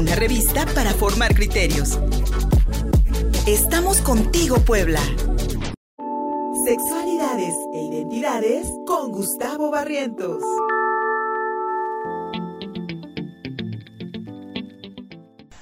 una revista para formar criterios. Estamos contigo, Puebla. Sexualidades e identidades con Gustavo Barrientos.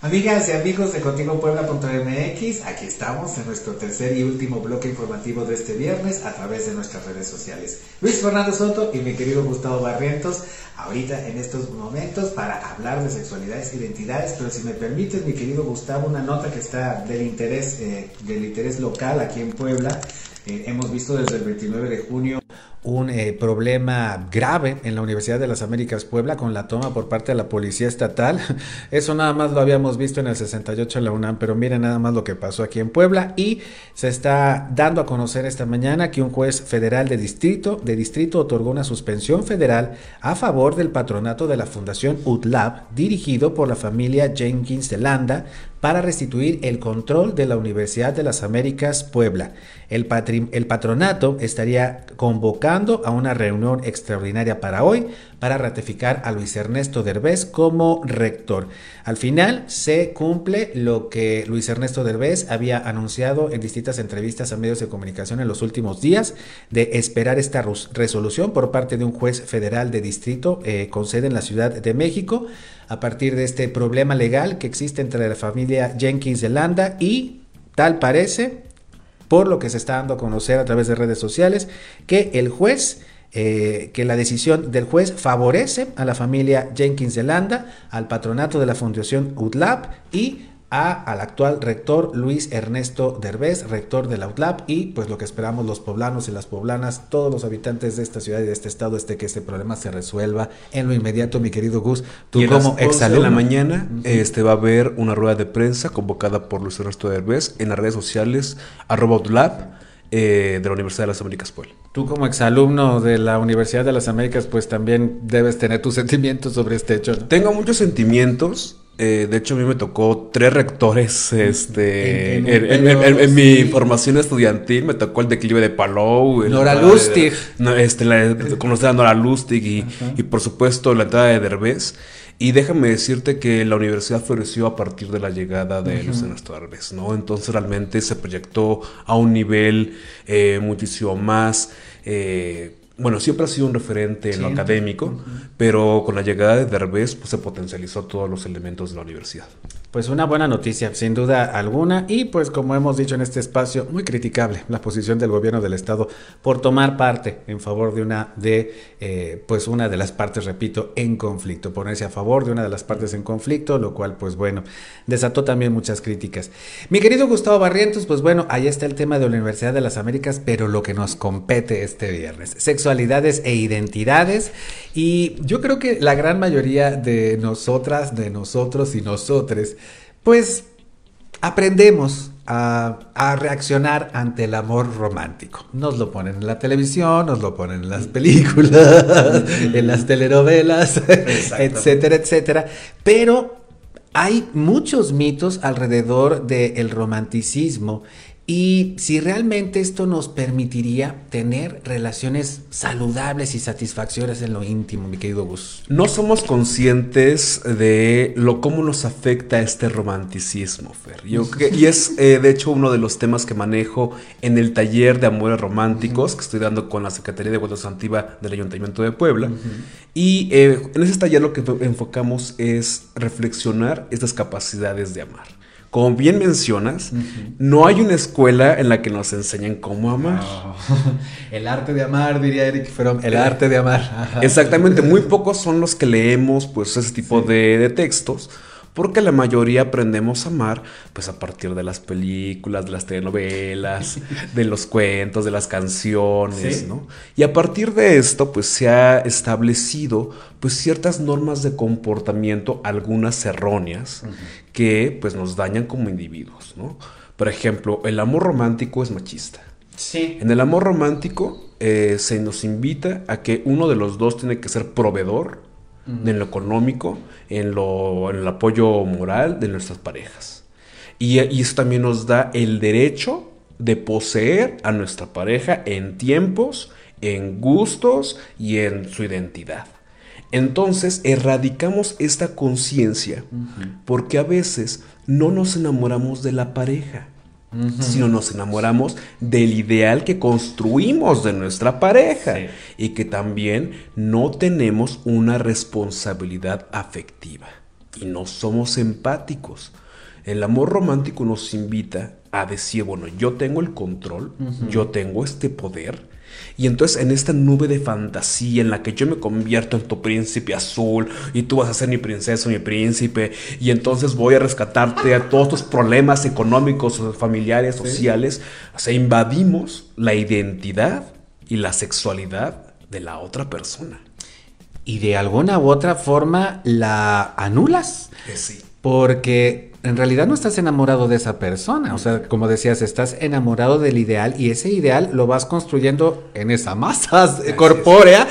Amigas y amigos de Contigo Puebla.mx, aquí estamos en nuestro tercer y último bloque informativo de este viernes a través de nuestras redes sociales. Luis Fernando Soto y mi querido Gustavo Barrientos, ahorita en estos momentos para hablar de sexualidades identidades, pero si me permites, mi querido Gustavo, una nota que está del interés, eh, del interés local aquí en Puebla. Eh, hemos visto desde el 29 de junio un eh, problema grave en la Universidad de las Américas Puebla con la toma por parte de la Policía Estatal. Eso nada más lo habíamos visto en el 68 en la UNAM, pero miren nada más lo que pasó aquí en Puebla y se está dando a conocer esta mañana que un juez federal de distrito, de distrito otorgó una suspensión federal a favor del patronato de la Fundación UTLAB dirigido por la familia Jenkins de Landa para restituir el control de la Universidad de las Américas Puebla. El, el, patronato estaría convocando a una reunión extraordinaria para hoy para ratificar a Luis Ernesto Derbez como rector. Al final se cumple lo que Luis Ernesto Derbez había anunciado en distintas entrevistas a medios de comunicación en los últimos días de esperar esta resolución por parte de un juez federal de distrito eh, con sede en la Ciudad de México a partir de este problema legal que existe entre la familia Jenkins de Landa y tal parece, por lo que se está dando a conocer a través de redes sociales, que el juez eh, que la decisión del juez favorece a la familia Jenkins de Landa, al patronato de la Fundación UTLAP y a, al actual rector Luis Ernesto Derbez, rector de la UTLAP, y pues lo que esperamos los poblanos y las poblanas, todos los habitantes de esta ciudad y de este estado, es que este problema se resuelva en lo inmediato, mi querido Gus. Tú como exalumno. En la mañana este, va a haber una rueda de prensa convocada por Luis Ernesto Derbez en las redes sociales, arroba UTLAP. Eh, de la Universidad de las Américas Puebla. Tú como exalumno de la Universidad de las Américas, pues también debes tener tus sentimientos sobre este hecho. Tengo muchos sentimientos, eh, de hecho, a mí me tocó tres rectores este, en, mi formación estudiantil. Me tocó el declive de Palou. Nora Lustig. este, la, conocer a Nora Lustig y, y, por supuesto, la entrada de Derbez. Y déjame decirte que la universidad floreció a partir de la llegada de Luis Ernesto Derbez, ¿no? Entonces realmente se proyectó a un nivel eh, muchísimo más... Eh, bueno, siempre ha sido un referente en lo académico, pero con la llegada de Derbez pues, se potencializó todos los elementos de la universidad. Pues una buena noticia, sin duda alguna, y pues como hemos dicho en este espacio, muy criticable la posición del gobierno del estado por tomar parte en favor de una de, eh, pues una de las partes, repito, en conflicto, ponerse a favor de una de las partes en conflicto, lo cual, pues bueno, desató también muchas críticas. Mi querido Gustavo Barrientos, pues bueno, ahí está el tema de la Universidad de las Américas, pero lo que nos compete este viernes, sexualidades e identidades, y yo creo que la gran mayoría de nosotras, de nosotros y nosotres, pues aprendemos a, reaccionar ante el amor romántico. Nos lo ponen en la televisión, nos lo ponen en las películas, en las telenovelas, etcétera, etcétera. Pero hay muchos mitos alrededor del romanticismo y si realmente esto nos permitiría tener relaciones saludables y satisfacciones en lo íntimo, mi querido Gus. No somos conscientes de lo cómo nos afecta este romanticismo, Fer. y es eh, de hecho uno de los temas que manejo en el taller de amores románticos que estoy dando con la Secretaría de Guadalupe Santiva del Ayuntamiento de Puebla. Y eh, en ese taller lo que enfocamos es reflexionar estas capacidades de amar como bien mencionas, no hay una escuela en la que nos enseñen cómo amar. El arte de amar, diría Eric Fromm, el arte de amar. Exactamente, muy pocos son los que leemos pues ese tipo de, de textos porque la mayoría aprendemos a amar pues a partir de las películas, de las telenovelas, de los cuentos, de las canciones, ¿no? Y a partir de esto pues se ha establecido pues ciertas normas de comportamiento, algunas erróneas, que pues nos dañan como individuos, ¿no? Por ejemplo, el amor romántico es machista. Sí. En el amor romántico eh, se nos invita a que uno de los dos tiene que ser proveedor en lo económico, en, lo, en el apoyo moral de nuestras parejas. Y, y eso también nos da el derecho de poseer a nuestra pareja en tiempos, en gustos y en su identidad. Entonces erradicamos esta conciencia porque a veces no nos enamoramos de la pareja, sino nos enamoramos del ideal que construimos de nuestra pareja y que también no tenemos una responsabilidad afectiva y no somos empáticos. El amor romántico nos invita a decir, bueno, yo tengo el control, yo tengo este poder, y entonces en esta nube de fantasía en la que yo me convierto en tu príncipe azul y tú vas a ser mi princesa, mi príncipe, y entonces voy a rescatarte a todos tus problemas económicos, familiares, sociales, o sea, invadimos la identidad y la sexualidad de la otra persona. Y de alguna u otra forma la anulas. Eh, sí. Porque en realidad no estás enamorado de esa persona. O sea, como decías, estás enamorado del ideal y ese ideal lo vas construyendo en esa masa corpórea,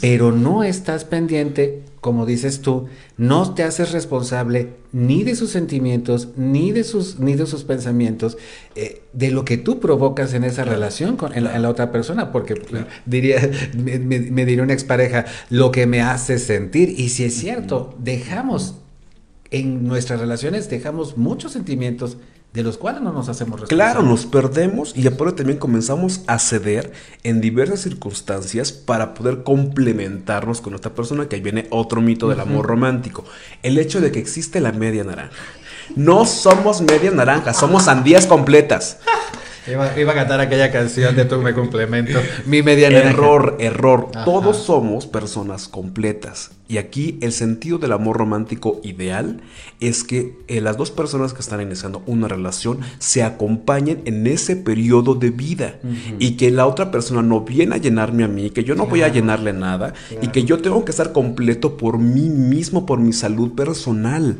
pero no estás pendiente, como dices tú, no te haces responsable ni de sus sentimientos, ni de sus, ni de sus pensamientos, eh, de lo que tú provocas en esa relación con en la, otra persona, porque diría, me, me diría una expareja, lo que me hace sentir, y si es cierto, dejamos en nuestras relaciones dejamos muchos sentimientos de los cuales no nos hacemos responsables. Claro, nos perdemos y aparte también comenzamos a ceder en diversas circunstancias para poder complementarnos con otra persona, que ahí viene otro mito del amor romántico, el hecho de que existe la media naranja. No somos media naranja, somos sandías completas. Iba, a cantar aquella canción de Tu me complemento. Mi media Error, error. Todos somos personas completas. Y aquí el sentido del amor romántico ideal es que eh, las dos personas que están iniciando una relación se acompañen en ese periodo de vida y que la otra persona no viene a llenarme a mí, que yo no voy a llenarle nada y que yo tengo que estar completo por mí mismo, por mi salud personal.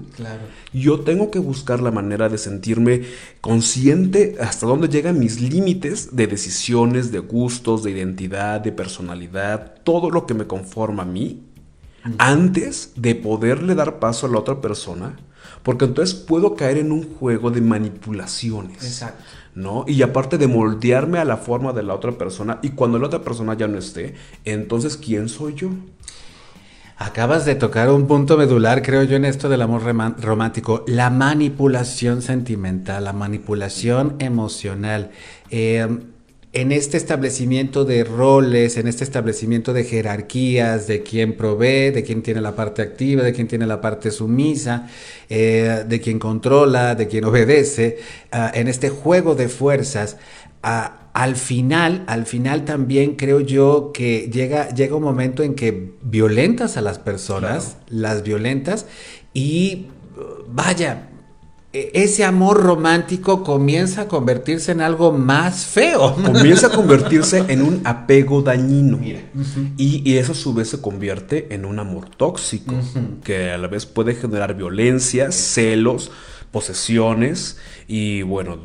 Yo tengo que buscar la manera de sentirme consciente hasta dónde llegan mis límites de decisiones, de gustos, de identidad, de personalidad, todo lo que me conforma a mí antes de poderle dar paso a la otra persona, porque entonces puedo caer en un juego de manipulaciones. Exacto. ¿no? Y aparte de moldearme a la forma de la otra persona, y cuando la otra persona ya no esté, entonces, ¿quién soy yo? Acabas de tocar un punto medular, creo yo, en esto del amor romántico, la manipulación sentimental, la manipulación emocional. Eh, en este establecimiento de roles, en este establecimiento de jerarquías, de quién provee, de quién tiene la parte activa, de quién tiene la parte sumisa, eh, de quién controla, de quién obedece, ah, en este juego de fuerzas, ah, al final, al final también creo yo que llega, llega un momento en que violentas a las personas, las violentas, y vaya, ese amor romántico comienza a convertirse en algo más feo. Comienza a convertirse en un apego dañino. y, eso a su vez se convierte en un amor tóxico, que a la vez puede generar violencia, celos, posesiones y bueno,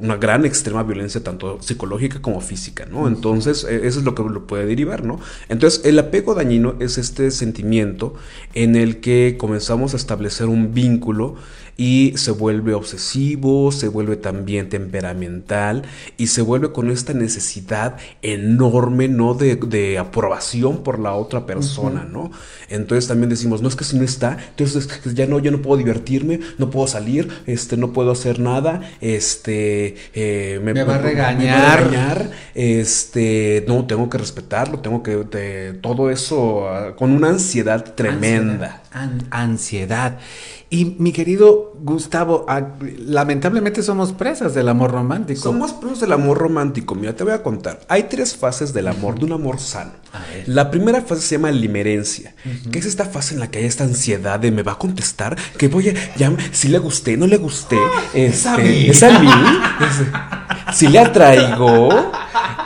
una gran extrema violencia tanto psicológica como física, ¿no? Entonces, e, eso es lo que lo puede derivar, ¿no? Entonces, el apego dañino es este sentimiento en el que comenzamos a establecer un vínculo y se vuelve obsesivo, se vuelve también temperamental y se vuelve con esta necesidad enorme, ¿no? De, aprobación por la otra persona, ¿no? Entonces también decimos, no es que si no está, entonces ya no, yo no puedo divertirme, no puedo salir, este, no puedo hacer nada, este, eh, me, va a regañar. este, no, tengo que respetarlo, tengo que, todo eso ah, con una ansiedad tremenda. ansiedad. Y mi querido Gustavo, ah, lamentablemente somos presas del amor romántico. Somos presas del amor romántico. Mira, te voy a contar. Hay tres fases del amor, de un amor sano. La primera fase se llama limerencia, que es esta fase en la que hay esta ansiedad de me va a contestar, que voy a, ya, si le gusté, no le gusté. es a mí. Es a mí. si le atraigo.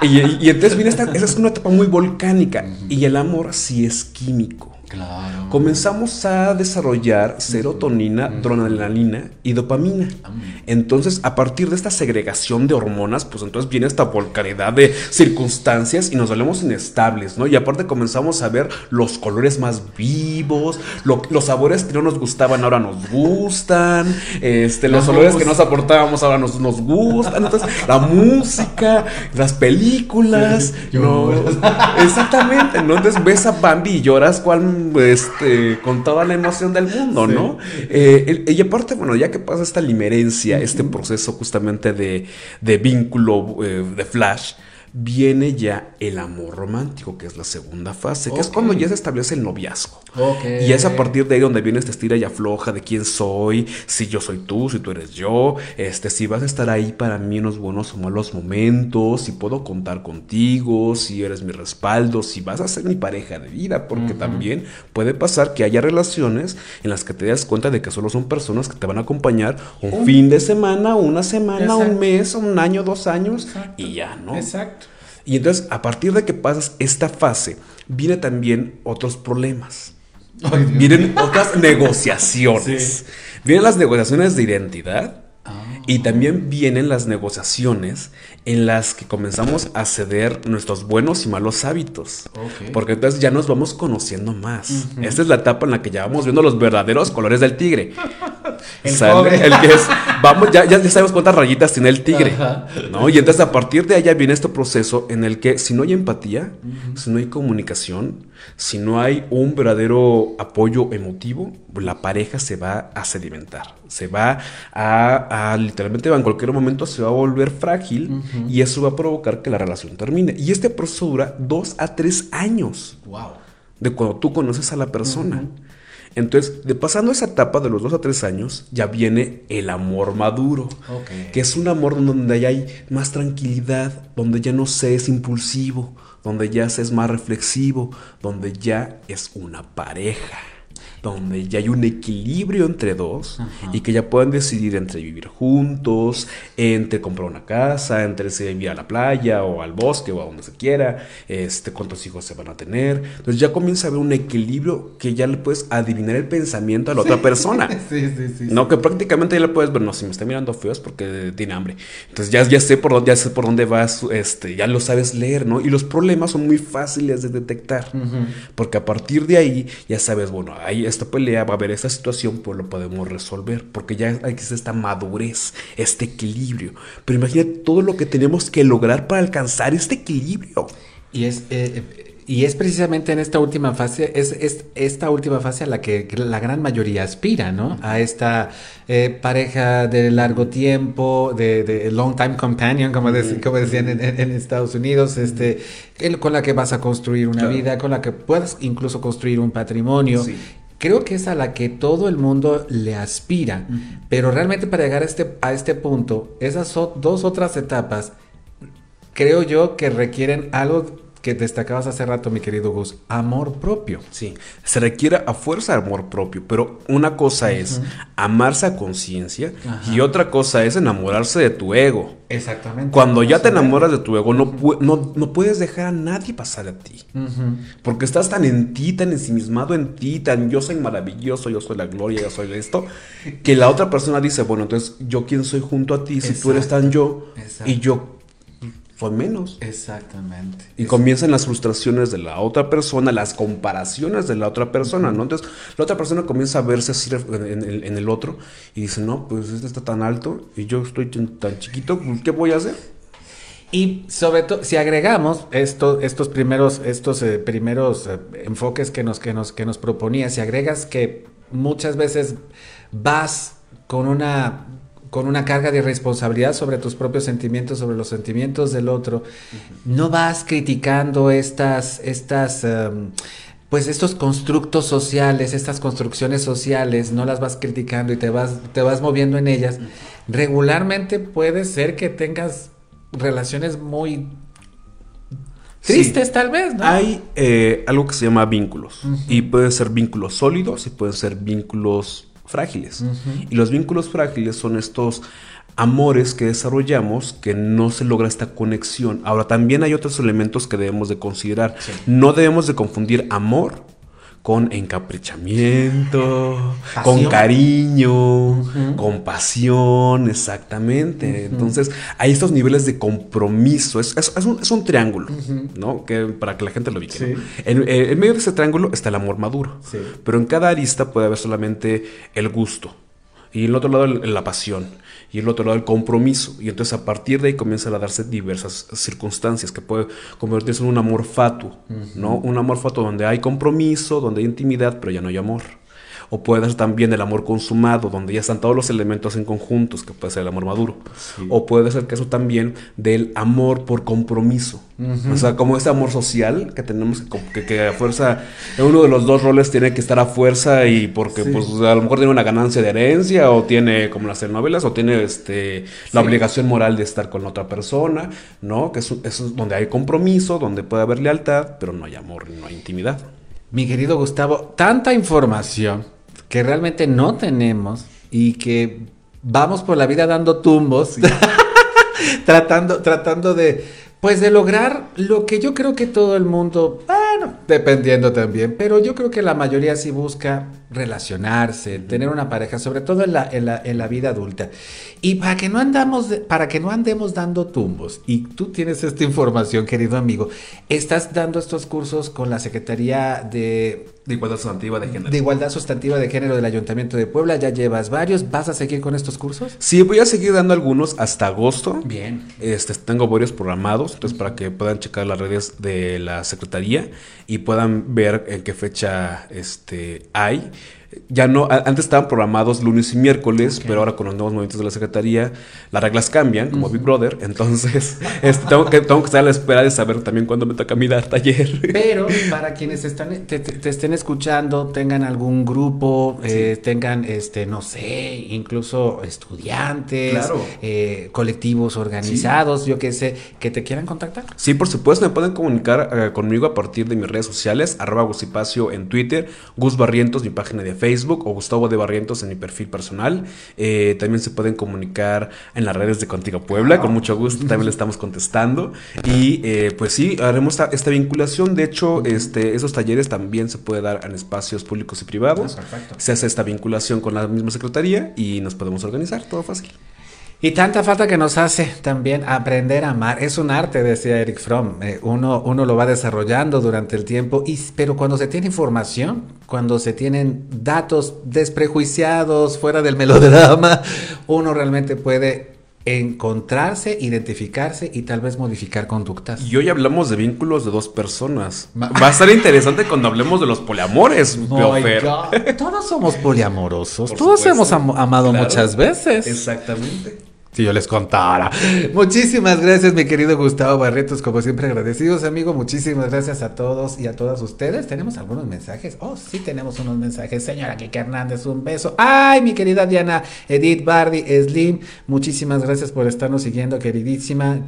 Y, entonces viene esta, esa es una etapa muy volcánica. Y el amor sí es químico. Claro. Comenzamos a desarrollar serotonina, adrenalina y dopamina. Ah, entonces, a partir de esta segregación de hormonas, pues entonces viene esta volcaridad de circunstancias y nos volvemos inestables, ¿no? Y aparte comenzamos a ver los colores más vivos, los sabores que no nos gustaban ahora nos gustan, este, los olores que nos aportábamos ahora nos, nos gustan, entonces la música, las películas, ¿no? Exactamente, ¿no? Entonces ves a Bambi y lloras, ¿cuál este, con toda la emoción del mundo, ¿no? Eh, y aparte, bueno, ya que pasa esta limerencia, este proceso justamente de, de vínculo eh, de flash, viene ya el amor romántico, que es la segunda fase, que es cuando ya se establece el noviazgo. Y es a partir de ahí donde viene esta estira y afloja de quién soy, si yo soy tú, si tú eres yo, este, si vas a estar ahí para mí en los buenos o malos momentos, si puedo contar contigo, si eres mi respaldo, si vas a ser mi pareja de vida, porque también puede pasar que haya relaciones en las que te das cuenta de que solo son personas que te van a acompañar un, fin de semana, una semana, un mes, un año, dos años y ya, ¿no? Exacto. Y entonces, a partir de que pasas esta fase, viene también otros problemas. vienen otras negociaciones. Vienen las negociaciones de identidad ah. y también vienen las negociaciones en las que comenzamos a ceder nuestros buenos y malos hábitos. Porque entonces ya nos vamos conociendo más. Esta es la etapa en la que ya vamos viendo los verdaderos colores del tigre. El, que es, vamos, ya, ya, sabemos cuántas rayitas tiene el tigre, ¿no? Y entonces a partir de allá viene este proceso en el que si no hay empatía, si no hay comunicación, si no hay un verdadero apoyo emotivo, la pareja se va a sedimentar, se va a, literalmente en cualquier momento se va a volver frágil y eso va a provocar que la relación termine. Y este proceso dura dos a tres años. Wow. De cuando tú conoces a la persona. Entonces, de pasando esa etapa de los dos a tres años, ya viene el amor maduro, que es un amor donde ya hay más tranquilidad, donde ya no se es impulsivo, donde ya se es más reflexivo, donde ya es una pareja donde ya hay un equilibrio entre dos y que ya pueden decidir entre vivir juntos, entre comprar una casa, entre ir a la playa o al bosque o a donde se quiera, este, cuántos hijos se van a tener. Entonces ya comienza a haber un equilibrio que ya le puedes adivinar el pensamiento a la otra persona. sí, sí, sí. No, que prácticamente ya le puedes ver, no, si me está mirando feo es porque tiene hambre. Entonces ya, ya sé por dónde, ya sé por dónde vas, este, ya lo sabes leer, ¿no? Y los problemas son muy fáciles de detectar. Porque a partir de ahí ya sabes, bueno, ahí esta pelea, va a haber esta situación, pues lo podemos resolver, porque ya hay esta madurez, este equilibrio. Pero imagínate todo lo que tenemos que lograr para alcanzar este equilibrio. Y es, eh, y es precisamente en esta última fase, es, esta última fase a la que la gran mayoría aspira, ¿no? A esta eh, pareja de largo tiempo, de, long time companion, como, como decían en, Estados Unidos, este, con la que vas a construir una vida, con la que puedas incluso construir un patrimonio. Sí creo que es a la que todo el mundo le aspira, pero realmente para llegar a este, a este punto, esas dos otras etapas, creo yo que requieren algo que destacabas hace rato, mi querido Gus, amor propio. Sí, se requiere a fuerza amor propio, pero una cosa es amarse a conciencia y otra cosa es enamorarse de tu ego. Exactamente. Cuando ya te enamoras de tu ego, no, no, puedes dejar a nadie pasar a ti. Porque estás tan en ti, tan ensimismado en ti, tan yo soy maravilloso, yo soy la gloria, yo soy esto, que la otra persona dice, bueno, entonces yo quién soy junto a ti, si tú eres tan yo y yo fue menos. Exactamente. Y comienzan las frustraciones de la otra persona, las comparaciones de la otra persona, ¿no? Entonces, la otra persona comienza a verse así en el, otro y dice, no, pues este está tan alto y yo estoy tan chiquito, pues, ¿qué voy a hacer? Y sobre todo, si agregamos esto, estos primeros, estos eh, primeros eh, enfoques que nos, que, nos, que nos proponía, si agregas que muchas veces vas con una con una carga de responsabilidad sobre tus propios sentimientos, sobre los sentimientos del otro. No vas criticando estas, estas, em, pues estos constructos sociales, estas construcciones sociales, no las vas criticando y te vas, te vas moviendo en ellas. Regularmente puede ser que tengas relaciones muy tristes tal vez, ¿no? Hay eh, algo que se llama vínculos y pueden ser vínculos sólidos y pueden ser vínculos frágiles. Y los vínculos frágiles son estos amores que desarrollamos que no se logra esta conexión. Ahora, también hay otros elementos que debemos de considerar. No debemos de confundir amor con encaprichamiento, con cariño, con pasión, exactamente. Entonces, hay estos niveles de compromiso. Es, un, triángulo, ¿no? Que, para que la gente lo ubique. En, en, medio de ese triángulo está el amor maduro. Pero en cada arista puede haber solamente el gusto y el otro lado la pasión y el otro lado el compromiso. Y entonces a partir de ahí comienzan a darse diversas circunstancias que puede convertirse en un amor fatuo, ¿no? Un amor fatuo donde hay compromiso, donde hay intimidad, pero ya no hay amor o puede ser también el amor consumado, donde ya están todos los elementos en conjuntos, que puede ser el amor maduro, o puede ser que eso también del amor por compromiso, o sea, como ese amor social que tenemos que, que, a fuerza, uno de los dos roles tiene que estar a fuerza y porque pues a lo mejor tiene una ganancia de herencia o tiene, como las telenovelas, o tiene este, la obligación moral de estar con otra persona, ¿no? Que eso, eso es donde hay compromiso, donde puede haber lealtad, pero no hay amor, no hay intimidad. Mi querido Gustavo, tanta información que realmente no tenemos y que vamos por la vida dando tumbos, tratando, tratando de, pues de lograr lo que yo creo que todo el mundo, bueno, dependiendo también, pero yo creo que la mayoría sí busca relacionarse, tener una pareja, sobre todo en la, en la, en la vida adulta. Y para que no andamos, para que no andemos dando tumbos, y tú tienes esta información, querido amigo, estás dando estos cursos con la Secretaría de de igualdad sustantiva de género. De igualdad sustantiva de género del Ayuntamiento de Puebla. Ya llevas varios. ¿Vas a seguir con estos cursos? Sí, voy a seguir dando algunos hasta agosto. Bien. Este, tengo varios programados, entonces para que puedan checar las redes de la Secretaría y puedan ver en qué fecha este, hay ya no, antes estaban programados lunes y miércoles, pero ahora con los nuevos movimientos de la Secretaría, las reglas cambian, como Big Brother, entonces este, tengo, que, tengo que estar a la espera de saber también cuándo me toca a mí dar taller. Pero para quienes están, te, estén escuchando, tengan algún grupo, eh, tengan, este, no sé, incluso estudiantes, eh, colectivos organizados, yo qué sé, que te quieran contactar. Sí, por supuesto, me pueden comunicar eh, conmigo a partir de mis redes sociales, arroba Gusipacio en Twitter, Gus Barrientos, mi página de Facebook o Gustavo de Barrientos en mi perfil personal. Eh, también se pueden comunicar en las redes de Contigo Puebla, con mucho gusto, también le estamos contestando. Y eh, pues sí, haremos esta, vinculación. De hecho, este, esos talleres también se puede dar en espacios públicos y privados. Ah, se hace esta vinculación con la misma secretaría y nos podemos organizar, todo fácil. Y tanta falta que nos hace también aprender a amar. Es un arte, decía Eric Fromm. Eh, uno, uno lo va desarrollando durante el tiempo, y, pero cuando se tiene información, cuando se tienen datos desprejuiciados, fuera del melodrama, uno realmente puede encontrarse, identificarse y tal vez modificar conductas. Y hoy hablamos de vínculos de dos personas. Va a ser interesante cuando hablemos de los poliamores. Todos somos poliamorosos. Todos hemos amado muchas veces. Exactamente. Si yo les contara. Muchísimas gracias, mi querido Gustavo Barretos. Como siempre, agradecidos, amigo. Muchísimas gracias a todos y a todas ustedes. ¿Tenemos algunos mensajes? Oh, sí, tenemos unos mensajes. Señora Kike Hernández, un beso. Ay, mi querida Diana Edith Bardi Slim. Muchísimas gracias por estarnos siguiendo, queridísima.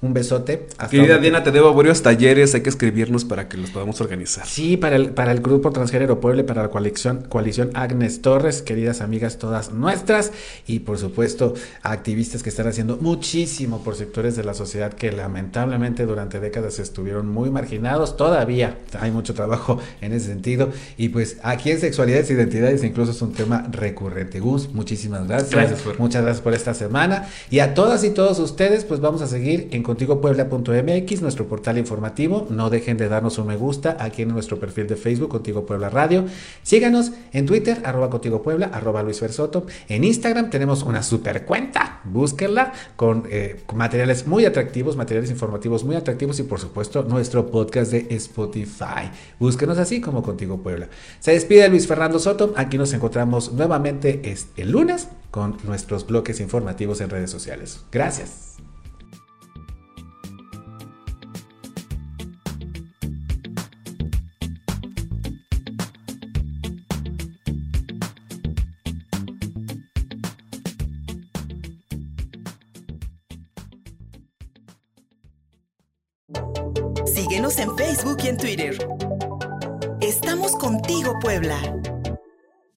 Un besote. querida Diana, te debo varios talleres. Hay que escribirnos para que los podamos organizar. Sí, para el, para el grupo Transgénero Puebla, para la coalición, coalición Agnes Torres, queridas amigas todas nuestras. Y por supuesto, activistas que están haciendo muchísimo por sectores de la sociedad que lamentablemente durante décadas estuvieron muy marginados. Todavía hay mucho trabajo en ese sentido. Y pues aquí en Sexualidades e Identidades incluso es un tema recurrente. Gus, muchísimas gracias. Muchas gracias por esta semana. Y a todas y todos ustedes, pues vamos a seguir en contigopuebla.mx, nuestro portal informativo. No dejen de darnos un me gusta aquí en nuestro perfil de Facebook, Contigo Puebla Radio. Síganos en Twitter, arroba Contigo Puebla, arroba Luis Versoto. En Instagram tenemos una super cuenta búsquenla con, eh, materiales muy atractivos, materiales informativos muy atractivos y por supuesto nuestro podcast de Spotify. Búsquenos así como Contigo Puebla. Se despide Luis Fernando Soto. Aquí nos encontramos nuevamente el lunes con nuestros bloques informativos en redes sociales. Gracias.